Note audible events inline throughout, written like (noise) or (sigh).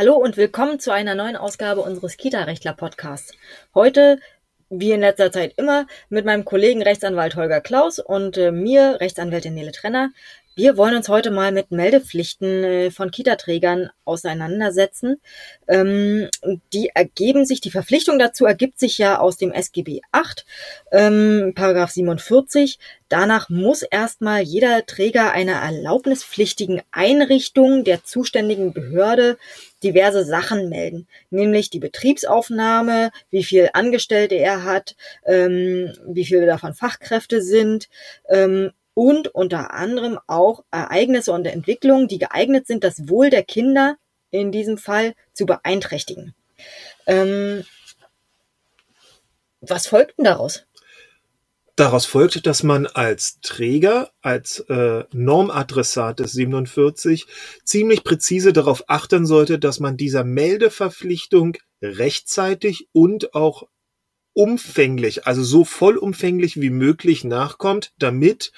Hallo und willkommen zu einer neuen Ausgabe unseres Kita-Rechtler-Podcasts. Heute, wie in letzter Zeit immer, mit meinem Kollegen Rechtsanwalt Holger Klaus und äh, mir, Rechtsanwältin Nele Trenner. Wir wollen uns heute mal mit Meldepflichten äh, von Kita-Trägern auseinandersetzen. Ähm, die ergeben sich, die Verpflichtung dazu ergibt sich ja aus dem SGB 8, ähm, Paragraph 47. Danach muss erstmal jeder Träger einer erlaubnispflichtigen Einrichtung der zuständigen Behörde diverse Sachen melden, nämlich die Betriebsaufnahme, wie viel Angestellte er hat, ähm, wie viele davon Fachkräfte sind ähm, und unter anderem auch Ereignisse und Entwicklungen, die geeignet sind, das Wohl der Kinder in diesem Fall zu beeinträchtigen. Ähm, was folgt denn daraus? Daraus folgt, dass man als Träger, als äh, Normadressat des 47 ziemlich präzise darauf achten sollte, dass man dieser Meldeverpflichtung rechtzeitig und auch umfänglich, also so vollumfänglich wie möglich nachkommt, damit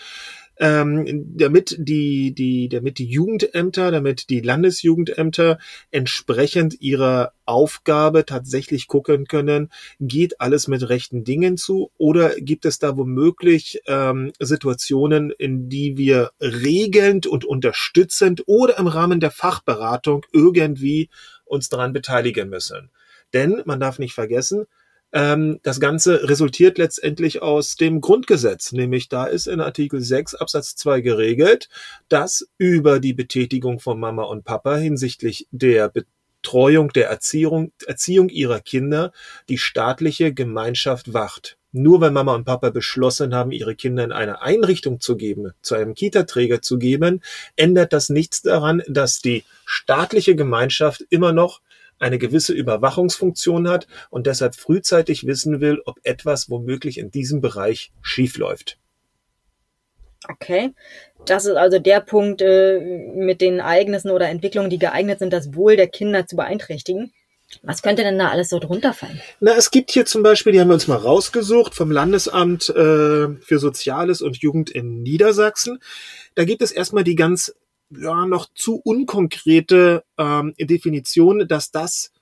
ähm, damit die, die, damit die Jugendämter, damit die Landesjugendämter entsprechend ihrer Aufgabe tatsächlich gucken können, geht alles mit rechten Dingen zu oder gibt es da womöglich ähm, Situationen, in die wir regelnd und unterstützend oder im Rahmen der Fachberatung irgendwie uns daran beteiligen müssen. Denn man darf nicht vergessen, ähm, das Ganze resultiert letztendlich aus dem Grundgesetz, nämlich da ist in Artikel 6 Absatz 2 geregelt, dass über die Betätigung von Mama und Papa hinsichtlich der Betreuung, der Erziehung, Erziehung ihrer Kinder die staatliche Gemeinschaft wacht. Nur weil Mama und Papa beschlossen haben, ihre Kinder in eine Einrichtung zu geben, zu einem Kita-Träger zu geben, ändert das nichts daran, dass die staatliche Gemeinschaft immer noch eine gewisse Überwachungsfunktion hat und deshalb frühzeitig wissen will, ob etwas womöglich in diesem Bereich schiefläuft. Okay, das ist also der Punkt äh, mit den Ereignissen oder Entwicklungen, die geeignet sind, das Wohl der Kinder zu beeinträchtigen. Was könnte denn da alles so drunter fallen? Na, es gibt hier zum Beispiel, die haben wir uns mal rausgesucht vom Landesamt äh, für Soziales und Jugend in Niedersachsen. Da gibt es erstmal die ganz ja, noch zu unkonkrete ähm, Definition, dass das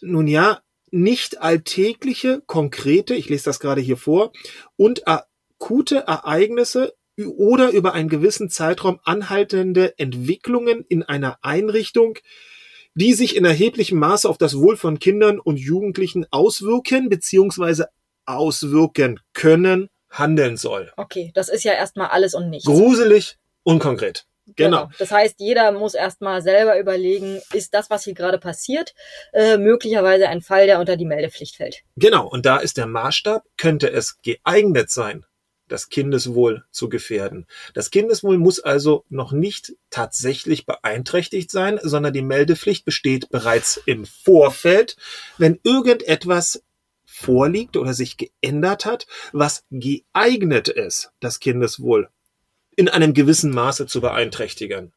nun ja nicht alltägliche, konkrete, ich lese das gerade hier vor, und akute Ereignisse oder über einen gewissen Zeitraum anhaltende Entwicklungen in einer Einrichtung, die sich in erheblichem Maße auf das Wohl von Kindern und Jugendlichen auswirken bzw. auswirken können, handeln soll. Okay, das ist ja erstmal alles und nichts. Gruselig, unkonkret. Genau. genau. Das heißt, jeder muss erstmal selber überlegen, ist das, was hier gerade passiert, äh, möglicherweise ein Fall, der unter die Meldepflicht fällt. Genau. Und da ist der Maßstab, könnte es geeignet sein, das Kindeswohl zu gefährden. Das Kindeswohl muss also noch nicht tatsächlich beeinträchtigt sein, sondern die Meldepflicht besteht bereits im Vorfeld, wenn irgendetwas vorliegt oder sich geändert hat, was geeignet ist, das Kindeswohl in einem gewissen Maße zu beeinträchtigen.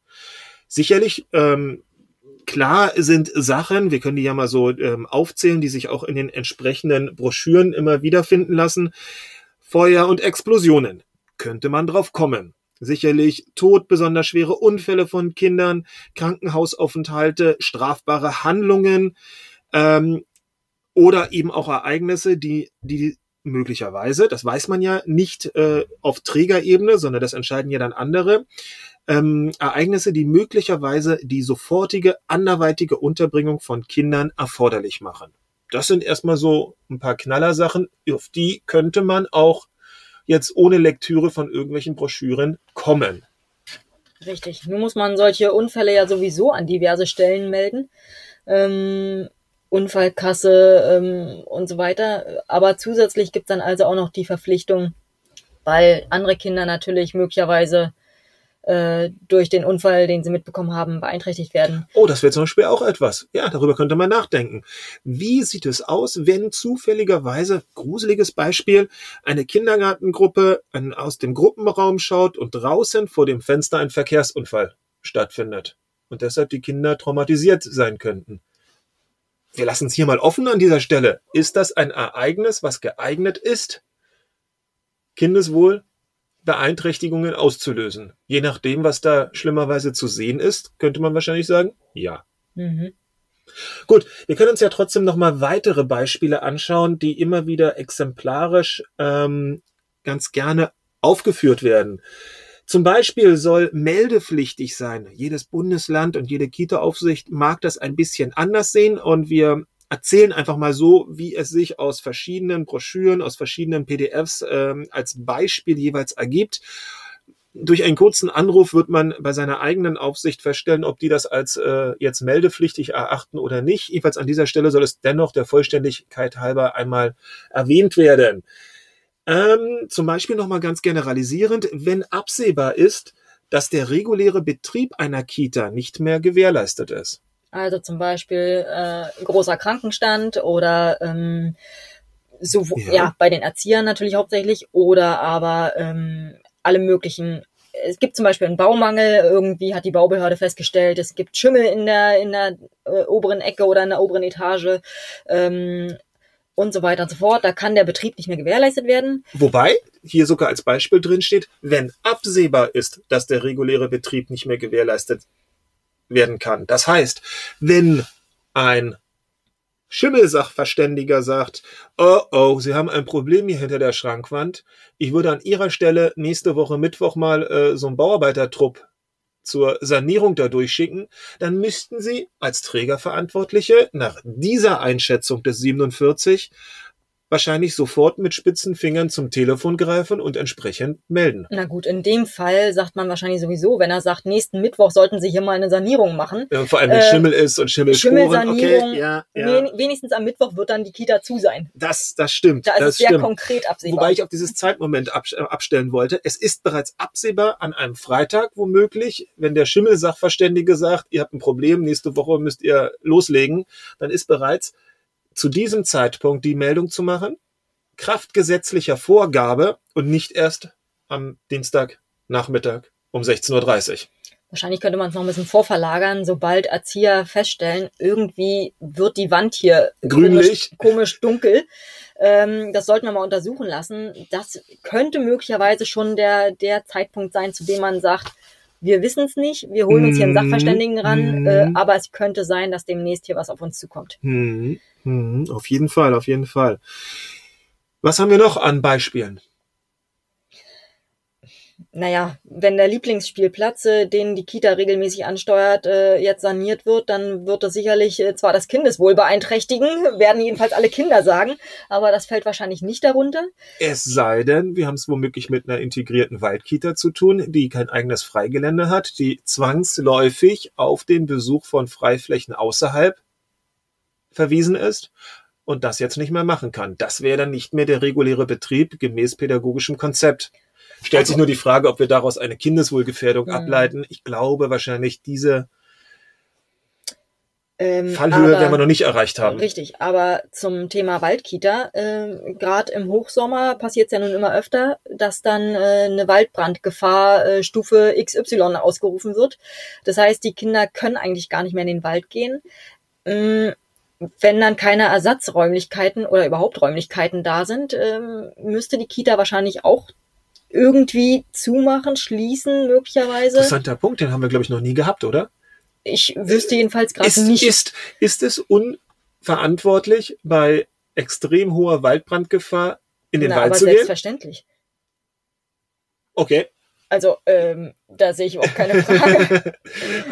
Sicherlich, ähm, klar sind Sachen, wir können die ja mal so ähm, aufzählen, die sich auch in den entsprechenden Broschüren immer wiederfinden lassen. Feuer und Explosionen. Könnte man drauf kommen. Sicherlich Tod, besonders schwere Unfälle von Kindern, Krankenhausaufenthalte, strafbare Handlungen ähm, oder eben auch Ereignisse, die die möglicherweise, das weiß man ja nicht äh, auf Trägerebene, sondern das entscheiden ja dann andere, ähm, Ereignisse, die möglicherweise die sofortige anderweitige Unterbringung von Kindern erforderlich machen. Das sind erstmal so ein paar Knallersachen, auf die könnte man auch jetzt ohne Lektüre von irgendwelchen Broschüren kommen. Richtig. Nun muss man solche Unfälle ja sowieso an diverse Stellen melden. Ähm, Unfallkasse ähm, und so weiter. Aber zusätzlich gibt es dann also auch noch die Verpflichtung, weil andere Kinder natürlich möglicherweise äh, durch den Unfall, den sie mitbekommen haben, beeinträchtigt werden. Oh, das wäre zum Beispiel auch etwas. Ja, darüber könnte man nachdenken. Wie sieht es aus, wenn zufälligerweise, gruseliges Beispiel, eine Kindergartengruppe aus dem Gruppenraum schaut und draußen vor dem Fenster ein Verkehrsunfall stattfindet und deshalb die Kinder traumatisiert sein könnten? Wir lassen es hier mal offen an dieser Stelle. Ist das ein Ereignis, was geeignet ist, Kindeswohl Beeinträchtigungen auszulösen? Je nachdem, was da schlimmerweise zu sehen ist, könnte man wahrscheinlich sagen, ja. Mhm. Gut, wir können uns ja trotzdem noch mal weitere Beispiele anschauen, die immer wieder exemplarisch ähm, ganz gerne aufgeführt werden. Zum Beispiel soll meldepflichtig sein. Jedes Bundesland und jede Kita-Aufsicht mag das ein bisschen anders sehen und wir erzählen einfach mal so, wie es sich aus verschiedenen Broschüren, aus verschiedenen PDFs ähm, als Beispiel jeweils ergibt. Durch einen kurzen Anruf wird man bei seiner eigenen Aufsicht feststellen, ob die das als äh, jetzt meldepflichtig erachten oder nicht. Jedenfalls an dieser Stelle soll es dennoch der Vollständigkeit halber einmal erwähnt werden. Ähm, zum Beispiel nochmal ganz generalisierend, wenn absehbar ist, dass der reguläre Betrieb einer Kita nicht mehr gewährleistet ist. Also zum Beispiel äh, großer Krankenstand oder ähm, so, ja. ja. bei den Erziehern natürlich hauptsächlich oder aber ähm, alle möglichen. Es gibt zum Beispiel einen Baumangel, irgendwie hat die Baubehörde festgestellt, es gibt Schimmel in der, in der äh, oberen Ecke oder in der oberen Etage ähm, und so weiter und so fort. Da kann der Betrieb nicht mehr gewährleistet werden. Wobei hier sogar als Beispiel drin steht, wenn absehbar ist, dass der reguläre Betrieb nicht mehr gewährleistet werden kann. Das heißt, wenn ein Schimmelsachverständiger sagt, oh oh, Sie haben ein Problem hier hinter der Schrankwand. Ich würde an Ihrer Stelle nächste Woche Mittwoch mal äh, so einen Bauarbeitertrupp zur Sanierung da durchschicken, dann müssten Sie als Trägerverantwortliche nach dieser Einschätzung des 47 wahrscheinlich sofort mit spitzen Fingern zum Telefon greifen und entsprechend melden. Na gut, in dem Fall sagt man wahrscheinlich sowieso, wenn er sagt, nächsten Mittwoch sollten Sie hier mal eine Sanierung machen. Ja, vor allem, wenn äh, Schimmel ist und Schimmelspuren. Schimmelsanierung. Okay, ja, ja. Wenigstens am Mittwoch wird dann die Kita zu sein. Das, das stimmt. Da ist das es sehr stimmt. konkret absehbar. Wobei ich auf dieses Zeitmoment abstellen wollte. Es ist bereits absehbar an einem Freitag womöglich, wenn der Schimmelsachverständige sagt, ihr habt ein Problem, nächste Woche müsst ihr loslegen, dann ist bereits zu diesem Zeitpunkt die Meldung zu machen, Kraft gesetzlicher Vorgabe und nicht erst am Dienstagnachmittag um 16.30 Uhr. Wahrscheinlich könnte man es noch ein bisschen vorverlagern, sobald Erzieher feststellen, irgendwie wird die Wand hier grünlich, komisch, komisch dunkel. Ähm, das sollten wir mal untersuchen lassen. Das könnte möglicherweise schon der, der Zeitpunkt sein, zu dem man sagt, wir wissen es nicht, wir holen uns hier einen mhm. Sachverständigen ran, mm. äh, aber es könnte sein, dass demnächst hier was auf uns zukommt. Mm. Mm. Auf jeden Fall, auf jeden Fall. Was haben wir noch an Beispielen? Naja, wenn der Lieblingsspielplatz, äh, den die Kita regelmäßig ansteuert, äh, jetzt saniert wird, dann wird das sicherlich äh, zwar das Kindeswohl beeinträchtigen, werden jedenfalls alle Kinder sagen, aber das fällt wahrscheinlich nicht darunter. Es sei denn, wir haben es womöglich mit einer integrierten Waldkita zu tun, die kein eigenes Freigelände hat, die zwangsläufig auf den Besuch von Freiflächen außerhalb verwiesen ist und das jetzt nicht mehr machen kann. Das wäre dann nicht mehr der reguläre Betrieb gemäß pädagogischem Konzept. Stellt also, sich nur die Frage, ob wir daraus eine Kindeswohlgefährdung mh. ableiten. Ich glaube wahrscheinlich diese ähm, Fallhöhe aber, werden wir noch nicht erreicht haben. Richtig, aber zum Thema Waldkita, äh, gerade im Hochsommer passiert es ja nun immer öfter, dass dann äh, eine Waldbrandgefahr äh, Stufe XY ausgerufen wird. Das heißt, die Kinder können eigentlich gar nicht mehr in den Wald gehen. Ähm, wenn dann keine Ersatzräumlichkeiten oder überhaupt Räumlichkeiten da sind, ähm, müsste die Kita wahrscheinlich auch irgendwie zumachen, schließen möglicherweise. Interessanter Punkt, den haben wir, glaube ich, noch nie gehabt, oder? Ich wüsste jedenfalls gerade nicht. Ist, ist es unverantwortlich, bei extrem hoher Waldbrandgefahr in den Na, Wald aber zu gehen? Selbstverständlich. Okay. Also, ähm, da sehe ich überhaupt keine (laughs) Frage.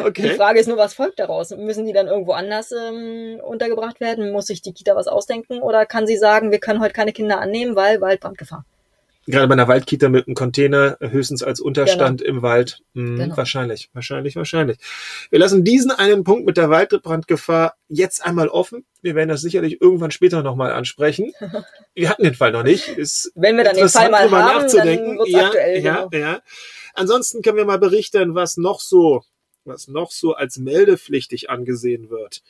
okay. Die Frage ist nur, was folgt daraus? Müssen die dann irgendwo anders ähm, untergebracht werden? Muss sich die Kita was ausdenken? Oder kann sie sagen, wir können heute keine Kinder annehmen, weil Waldbrandgefahr? Gerade bei einer Waldkita mit einem Container höchstens als Unterstand genau. im Wald. Hm, genau. Wahrscheinlich, wahrscheinlich, wahrscheinlich. Wir lassen diesen einen Punkt mit der Waldbrandgefahr jetzt einmal offen. Wir werden das sicherlich irgendwann später nochmal ansprechen. (laughs) Wir hatten den Fall noch nicht. Ist Wenn wir dann den Fall mal haben, nachzudenken. dann ja, aktuell. Ja, genau. ja. Ansonsten können wir mal berichten, was noch so was noch so als meldepflichtig angesehen wird.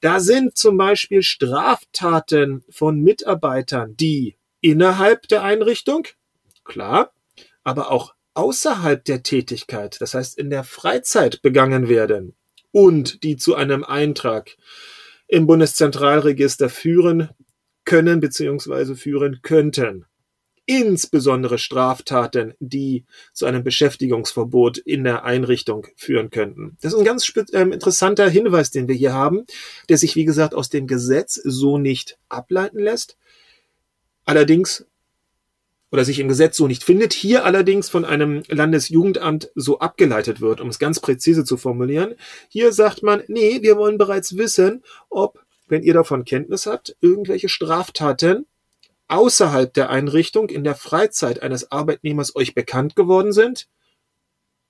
Da sind zum Beispiel Straftaten von Mitarbeitern, die innerhalb der Einrichtung klar, aber auch außerhalb der Tätigkeit, das heißt in der Freizeit begangen werden und die zu einem Eintrag im Bundeszentralregister führen können bzw. führen könnten. insbesondere Straftaten, die zu einem Beschäftigungsverbot in der Einrichtung führen könnten. Das ist ein ganz äh, interessanter Hinweis, den wir hier haben, der sich, wie gesagt, aus dem Gesetz so nicht ableiten lässt. Allerdings oder sich im Gesetz so nicht findet, hier allerdings von einem Landesjugendamt so abgeleitet wird, um es ganz präzise zu formulieren. Hier sagt man, nee, wir wollen bereits wissen, ob, wenn ihr davon Kenntnis habt, irgendwelche Straftaten außerhalb der Einrichtung in der Freizeit eines Arbeitnehmers euch bekannt geworden sind.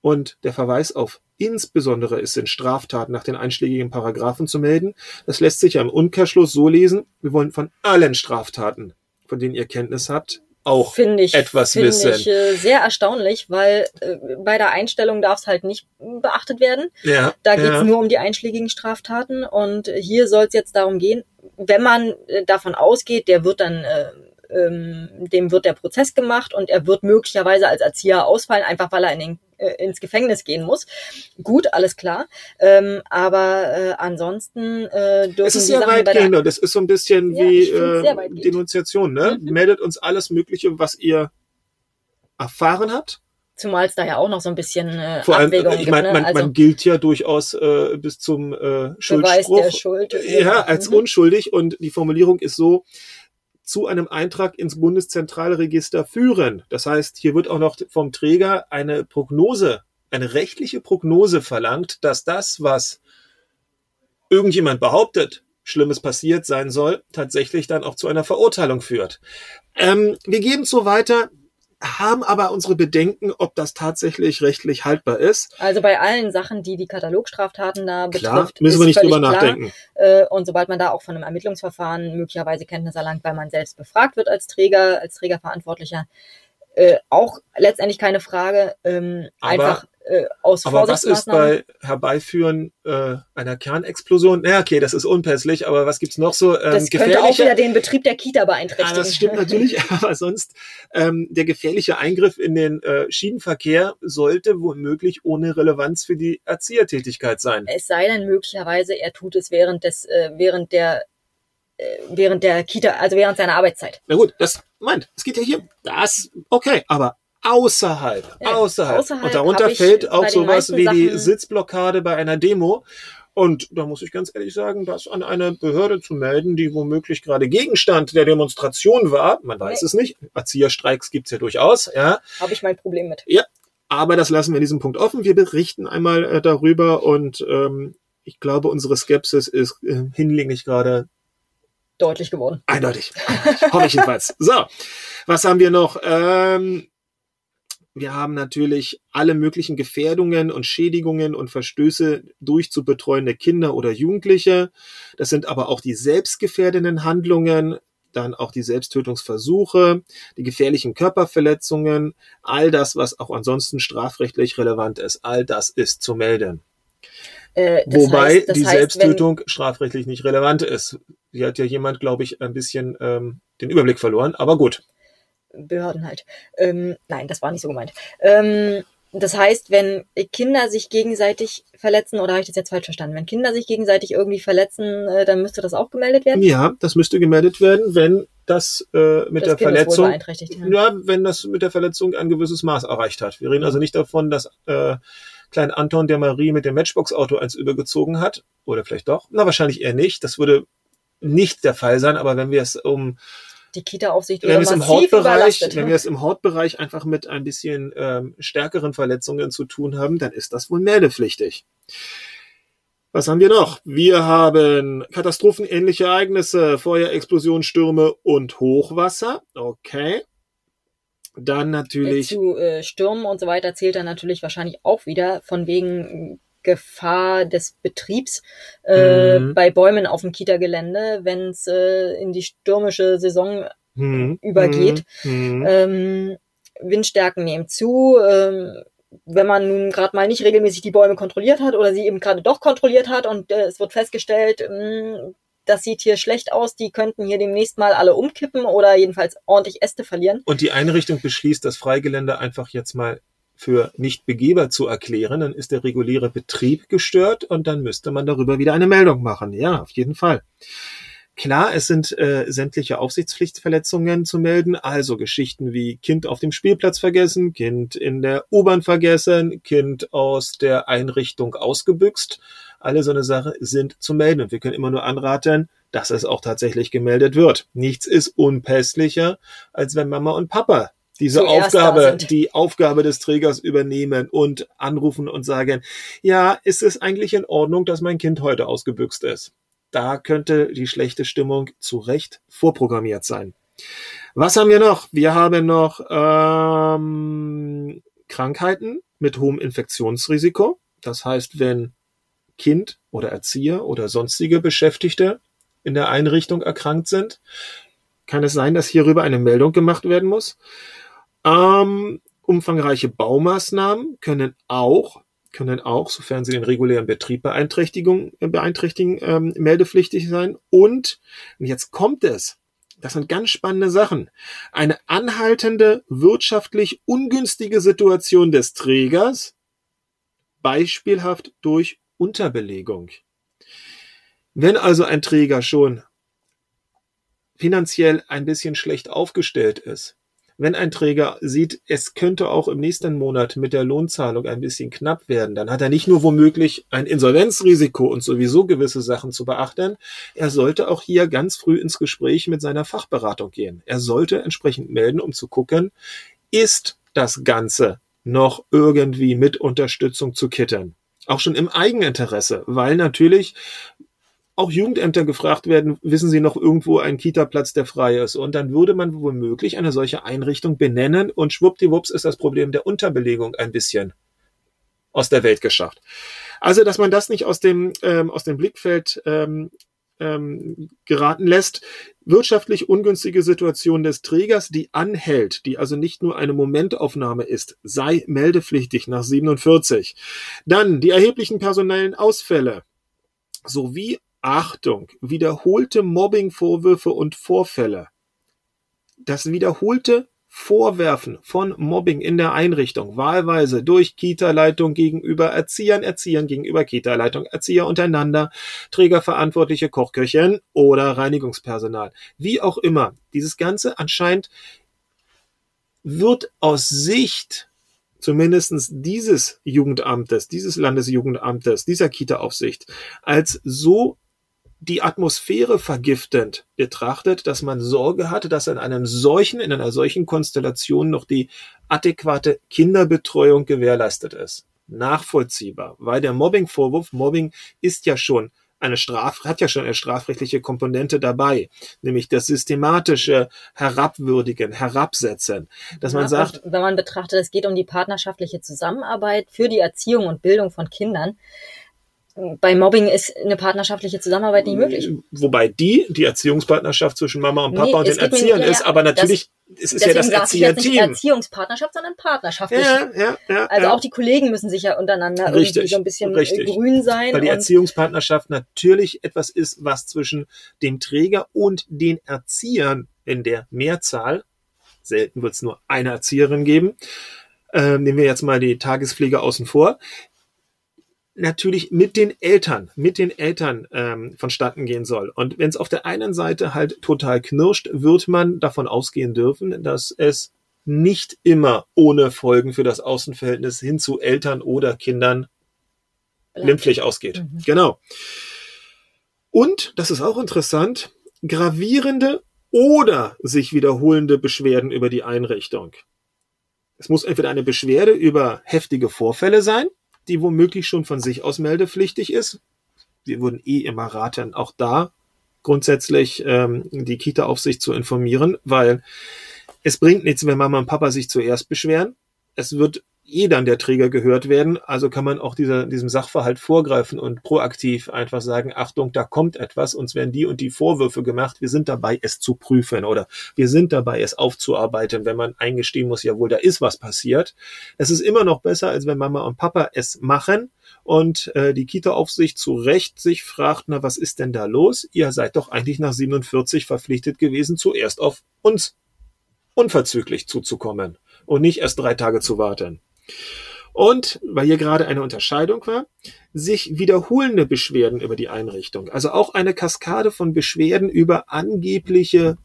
Und der Verweis auf insbesondere ist in Straftaten nach den einschlägigen Paragraphen zu melden. Das lässt sich ja im Umkehrschluss so lesen. Wir wollen von allen Straftaten, von denen ihr Kenntnis habt, auch ich, etwas find wissen. ich äh, sehr erstaunlich, weil äh, bei der Einstellung darf es halt nicht beachtet werden. Ja, Da geht es ja. nur um die einschlägigen Straftaten und hier soll es jetzt darum gehen, wenn man äh, davon ausgeht, der wird dann äh, ähm, dem wird der Prozess gemacht und er wird möglicherweise als Erzieher ausfallen, einfach weil er in den, äh, ins Gefängnis gehen muss. Gut, alles klar. Ähm, aber äh, ansonsten äh, dürfen Es ist sehr Sachen bei der weitgehend. Das ist so ein bisschen Ja, wie äh. Denunziation. Ne? Mhm. Meldet uns alles Mögliche, was ihr erfahren habt. Zumal es da ja auch noch so ein bisschen äh, Vor allem, Abwägungen ich gibt. meine, ne? man, also man gilt ja durchaus äh, bis zum äh, Beweis Schuldspruch. der Schuld. Ja, als Mhm. unschuldig. Und die Formulierung ist so, zu einem Eintrag ins Bundeszentralregister führen. Das heißt, hier wird auch noch vom Träger eine Prognose, eine rechtliche Prognose verlangt, dass das, was irgendjemand behauptet, Schlimmes passiert sein soll, tatsächlich dann auch zu einer Verurteilung führt. Ähm, wir geben so weiter, haben aber unsere Bedenken, ob das tatsächlich rechtlich haltbar ist. Also bei allen Sachen, die die Katalogstraftaten da Klar, betrifft, müssen wir nicht drüber klar. nachdenken. Äh, und sobald man da auch von einem Ermittlungsverfahren möglicherweise Kenntnis erlangt, weil man selbst befragt wird als Träger, als Trägerverantwortlicher, äh, auch letztendlich keine Frage. Ähm, Aber- einfach äh, aus Aber was ist bei Herbeiführen äh, einer Kernexplosion? Na okay, das ist unpässlich, aber was gibt's noch so? Ähm, das könnte auch wieder den Betrieb der Kita beeinträchtigen. das stimmt natürlich, (laughs) aber sonst ähm, der gefährliche Eingriff in den äh, Schienenverkehr sollte womöglich ohne Relevanz für die Erziehertätigkeit sein. Es sei denn möglicherweise, er tut es während des, äh, während der, äh, während der Kita, also während seiner Arbeitszeit. Na gut, das meint, es geht ja hier, das, okay, aber außerhalb, Ja, außerhalb. außerhalb Und darunter fällt auch sowas wie die Sachen- Sitzblockade bei einer Demo. Und da muss ich ganz ehrlich sagen, das an eine Behörde zu melden, die womöglich gerade Gegenstand der Demonstration war, man weiß Nee. es nicht. Erzieherstreiks gibt's ja durchaus, ja. Habe ich mein Problem mit. Aber das lassen wir in diesem Punkt offen. Wir berichten einmal äh, darüber und ähm, ich glaube, unsere Skepsis ist äh, hinlänglich gerade Deutlich geworden. Eindeutig. Hoffe ich jedenfalls. So, was haben wir noch? Ähm, wir haben natürlich alle möglichen Gefährdungen und Schädigungen und Verstöße durch zu betreuende Kinder oder Jugendliche. Das sind aber auch die selbstgefährdenden Handlungen, dann auch die Selbsttötungsversuche, die gefährlichen Körperverletzungen, all das, was auch ansonsten strafrechtlich relevant ist, all das ist zu melden. Äh, Wobei heißt, die heißt, Selbsttötung strafrechtlich nicht relevant ist. Hier hat ja jemand, glaube ich, ein bisschen ähm, den Überblick verloren, aber gut. Behörden halt. Ähm, nein, das war nicht so gemeint. Ähm, das heißt, wenn Kinder sich gegenseitig verletzen, oder habe ich das jetzt falsch verstanden? Wenn Kinder sich gegenseitig irgendwie verletzen, äh, dann müsste das auch gemeldet werden? Ja, das müsste gemeldet werden, wenn das äh, mit das der Verletzung, beeinträchtigt. Ja. ja, wenn das mit der Verletzung ein gewisses Maß erreicht hat. Wir reden also nicht davon, dass äh, Klein Anton der Marie mit dem Matchbox-Auto eins übergezogen hat. Oder vielleicht doch. Na, wahrscheinlich eher nicht. Das würde nicht der Fall sein, aber wenn wir es um Die Kita-Aufsicht wenn wieder wir es im massiv Hortbereich, überlastet. wenn wir es im Hortbereich einfach mit ein bisschen ähm, stärkeren Verletzungen zu tun haben, dann ist das wohl meldepflichtig. Was haben wir noch? Wir haben katastrophenähnliche Ereignisse, Feuer, Explosion, Stürme und Hochwasser. Okay. Dann natürlich. Zu äh, Stürmen und so weiter zählt dann natürlich wahrscheinlich auch wieder von wegen Gefahr des Betriebs äh, Mhm. bei Bäumen auf dem Kita-Gelände, wenn es äh, in die stürmische Saison Hm, übergeht. hm, hm. ähm, Windstärken nehmen zu. Ähm, wenn man nun gerade mal nicht regelmäßig die Bäume kontrolliert hat oder sie eben gerade doch kontrolliert hat und äh, es wird festgestellt, mh, das sieht hier schlecht aus, die könnten hier demnächst mal alle umkippen oder jedenfalls ordentlich Äste verlieren. Und die Einrichtung beschließt, das Freigelände einfach jetzt mal für nicht begehbar zu erklären, dann ist der reguläre Betrieb gestört und dann müsste man darüber wieder eine Meldung machen. Ja, auf jeden Fall. Klar, es sind äh, sämtliche Aufsichtspflichtverletzungen zu melden, also Geschichten wie Kind auf dem Spielplatz vergessen, Kind in der U-Bahn vergessen, Kind aus der Einrichtung ausgebüxt. Alle so eine Sache sind zu melden und wir können immer nur anraten, dass es auch tatsächlich gemeldet wird. Nichts ist unpässlicher, als wenn Mama und Papa diese Zuerst Aufgabe, die Aufgabe des Trägers übernehmen und anrufen und sagen, ja, ist es eigentlich in Ordnung, dass mein Kind heute ausgebüxt ist? Da könnte die schlechte Stimmung zu Recht vorprogrammiert sein. Was haben wir noch? Wir haben noch ähm, Krankheiten mit hohem Infektionsrisiko. Das heißt, wenn Kind oder Erzieher oder sonstige Beschäftigte in der Einrichtung erkrankt sind, kann es sein, dass hierüber eine Meldung gemacht werden muss. Ähm, umfangreiche Baumaßnahmen können auch, können auch, sofern sie den regulären Betrieb beeinträchtigen, beeinträchtigen ähm, meldepflichtig sein. Und, und jetzt kommt es, das sind ganz spannende Sachen. Eine anhaltende, wirtschaftlich ungünstige Situation des Trägers, beispielhaft durch Unterbelegung. Wenn also ein Träger schon finanziell ein bisschen schlecht aufgestellt ist, wenn ein Träger sieht, es könnte auch im nächsten Monat mit der Lohnzahlung ein bisschen knapp werden, dann hat er nicht nur womöglich ein Insolvenzrisiko und sowieso gewisse Sachen zu beachten, er sollte auch hier ganz früh ins Gespräch mit seiner Fachberatung gehen. Er sollte entsprechend melden, um zu gucken, ist das Ganze noch irgendwie mit Unterstützung zu kitten. Auch schon im Eigeninteresse, weil natürlich auch Jugendämter gefragt werden, wissen Sie noch irgendwo einen Kita-Platz, der frei ist? Und dann würde man womöglich eine solche Einrichtung benennen und schwuppdiwupps ist das Problem der Unterbelegung ein bisschen aus der Welt geschafft. Also, dass man das nicht aus dem, ähm, aus dem Blickfeld ähm, ähm, geraten lässt. Wirtschaftlich ungünstige Situation des Trägers, die anhält, die also nicht nur eine Momentaufnahme ist, sei meldepflichtig nach 47. Dann die erheblichen personellen Ausfälle sowie Achtung, wiederholte Mobbingvorwürfe und Vorfälle. Das wiederholte Vorwerfen von Mobbing in der Einrichtung, wahlweise durch Kita-Leitung gegenüber Erziehern, Erziehern gegenüber Kita-Leitung, Erzieher untereinander, Trägerverantwortliche Kochköchin oder Reinigungspersonal. Wie auch immer, dieses Ganze anscheinend wird aus Sicht zumindestens dieses Jugendamtes, dieses Landesjugendamtes, dieser Kita-Aufsicht als so die Atmosphäre vergiftend betrachtet, dass man Sorge hatte, dass in einem solchen, in einer solchen Konstellation noch die adäquate Kinderbetreuung gewährleistet ist. Nachvollziehbar, weil der Mobbing-Vorwurf, Mobbing ist ja schon eine Straf, hat ja schon eine strafrechtliche Komponente dabei, nämlich das systematische Herabwürdigen, Herabsetzen, dass man sagt. Wenn man betrachtet, es geht um die partnerschaftliche Zusammenarbeit für die Erziehung und Bildung von Kindern, bei Mobbing ist eine partnerschaftliche Zusammenarbeit nicht möglich. Wobei die, die Erziehungspartnerschaft zwischen Mama und Papa nee, und den Erziehern ist, aber natürlich das, es ist ja das Erzieherteam. Nicht Erziehungspartnerschaft, sondern partnerschaftlich. Ja, ja, ja, also ja. auch die Kollegen müssen sich ja untereinander richtig, irgendwie so ein bisschen richtig. grün sein. Weil die Erziehungspartnerschaft natürlich etwas ist, was zwischen dem Träger und den Erziehern in der Mehrzahl, selten wird es nur eine Erzieherin geben, äh, nehmen wir jetzt mal die Tagespflege außen vor, natürlich mit den Eltern, mit den Eltern ähm, vonstatten gehen soll. Und wenn es auf der einen Seite halt total knirscht, wird man davon ausgehen dürfen, dass es nicht immer ohne Folgen für das Außenverhältnis hin zu Eltern oder Kindern glimpflich ausgeht. Mhm. Genau. Und, das ist auch interessant, gravierende oder sich wiederholende Beschwerden über die Einrichtung. Es muss entweder eine Beschwerde über heftige Vorfälle sein, die womöglich schon von sich aus meldepflichtig ist. Wir würden eh immer raten, auch da grundsätzlich ähm, die Kita-Aufsicht zu informieren, weil es bringt nichts, wenn Mama und Papa sich zuerst beschweren. Es wird eh dann der Träger gehört werden. Also kann man auch dieser, diesem Sachverhalt vorgreifen und proaktiv einfach sagen, Achtung, da kommt etwas, uns werden die und die Vorwürfe gemacht, wir sind dabei, es zu prüfen oder wir sind dabei, es aufzuarbeiten, wenn man eingestehen muss, jawohl, da ist was passiert. Es ist immer noch besser, als wenn Mama und Papa es machen und äh, die Kita-Aufsicht zu Recht sich fragt, na, was ist denn da los? Ihr seid doch eigentlich nach 47 verpflichtet gewesen, zuerst auf uns unverzüglich zuzukommen und nicht erst drei Tage zu warten. Und, weil hier gerade eine Unterscheidung war, sich wiederholende Beschwerden über die Einrichtung. Also auch eine Kaskade von Beschwerden über angebliche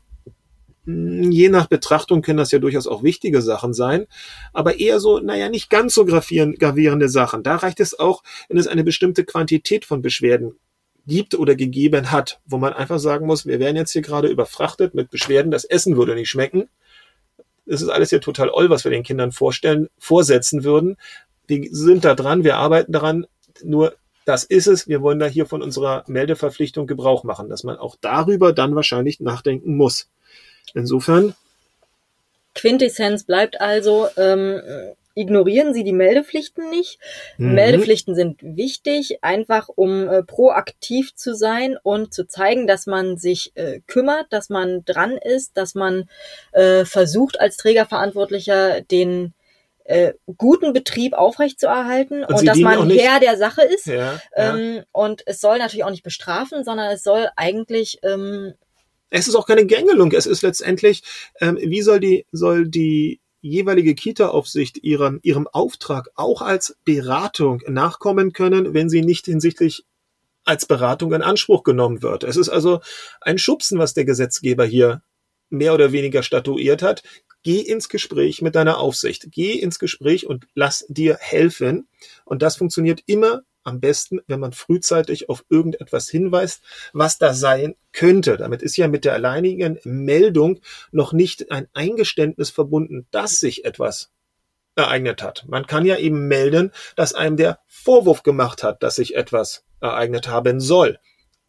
hm, Je nach Betrachtung können das ja durchaus auch wichtige Sachen sein, aber eher so, naja, nicht ganz so gravierende Sachen. Da reicht es auch, wenn es eine bestimmte Quantität von Beschwerden gibt oder gegeben hat, wo man einfach sagen muss, wir werden jetzt hier gerade überfrachtet mit Beschwerden, das Essen würde nicht schmecken. Das ist alles ja total oll, was wir den Kindern vorstellen, vorsetzen würden. Wir sind da dran, wir arbeiten daran, nur das ist es. Wir wollen da hier von unserer Meldeverpflichtung Gebrauch machen, dass man auch darüber dann wahrscheinlich nachdenken muss. Insofern. Quintessenz bleibt also, ähm, ignorieren Sie die Meldepflichten nicht. Mhm. Meldepflichten sind wichtig, einfach um äh, proaktiv zu sein und zu zeigen, dass man sich äh, kümmert, dass man dran ist, dass man äh, versucht als Trägerverantwortlicher den äh, guten Betrieb aufrechtzuerhalten und, und dass man Herr der Sache ist. Ja, ähm, ja. Und es soll natürlich auch nicht bestrafen, sondern es soll eigentlich ähm, es ist auch keine Gängelung. Es ist letztendlich, ähm, wie soll die, soll die jeweilige Kita-Aufsicht ihrem, ihrem Auftrag auch als Beratung nachkommen können, wenn sie nicht hinsichtlich als Beratung in Anspruch genommen wird. Es ist also ein Schubsen, was der Gesetzgeber hier mehr oder weniger statuiert hat. Geh ins Gespräch mit deiner Aufsicht. Geh ins Gespräch und lass dir helfen. Und das funktioniert immer am besten, wenn man frühzeitig auf irgendetwas hinweist, was da sein könnte. Damit ist ja mit der alleinigen Meldung noch nicht ein Eingeständnis verbunden, dass sich etwas ereignet hat. Man kann ja eben melden, dass einem der Vorwurf gemacht hat, dass sich etwas ereignet haben soll.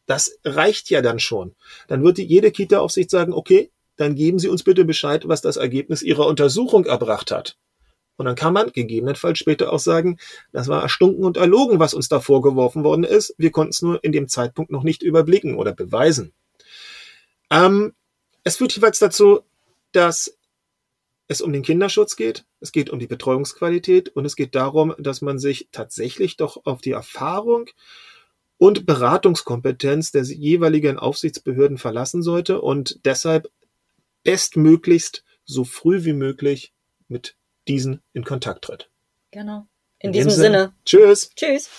Das reicht ja dann schon. Dann wird jede Kita-Aufsicht sagen, okay, dann geben Sie uns bitte Bescheid, was das Ergebnis Ihrer Untersuchung erbracht hat. Und dann kann man gegebenenfalls später auch sagen, das war erstunken und erlogen, was uns da vorgeworfen worden ist. Wir konnten es nur in dem Zeitpunkt noch nicht überblicken oder beweisen. Ähm, es führt jeweils dazu, dass es um den Kinderschutz geht, es geht um die Betreuungsqualität und es geht darum, dass man sich tatsächlich doch auf die Erfahrung und Beratungskompetenz der jeweiligen Aufsichtsbehörden verlassen sollte und deshalb bestmöglichst so früh wie möglich mit diesen in Kontakt tritt. Genau. In, in diesem Sinne. Sinne. Tschüss. Tschüss.